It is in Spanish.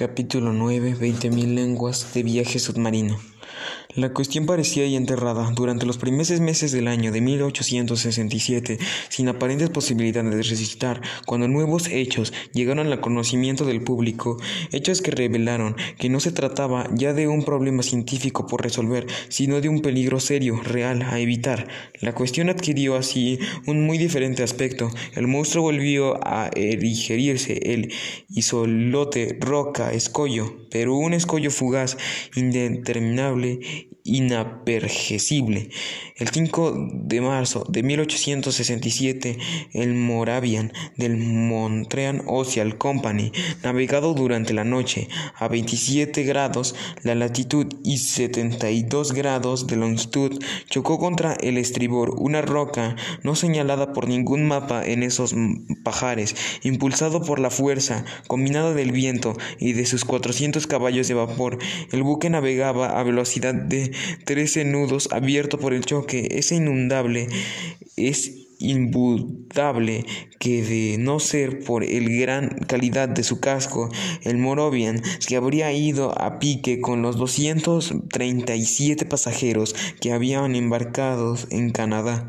Capítulo 9. Veinte mil lenguas de viaje submarino. La cuestión parecía ya enterrada durante los primeros meses del año de 1867, sin aparentes posibilidades de resucitar, cuando nuevos hechos llegaron al conocimiento del público, hechos que revelaron que no se trataba ya de un problema científico por resolver, sino de un peligro serio, real, a evitar. La cuestión adquirió así un muy diferente aspecto. El monstruo volvió a erigerirse, el isolote, roca, escollo, pero un escollo fugaz, indeterminable, only inapergesible. El 5 de marzo de 1867, el Moravian del Montreal Ocean Company, navegado durante la noche a 27 grados la latitud y 72 grados de longitud, chocó contra el estribor una roca no señalada por ningún mapa en esos pajares, impulsado por la fuerza combinada del viento y de sus 400 caballos de vapor. El buque navegaba a velocidad de 13 nudos abierto por el choque. Es inundable, es indudable que de no ser por el gran calidad de su casco, el Moravian se habría ido a pique con los 237 pasajeros que habían embarcados en Canadá.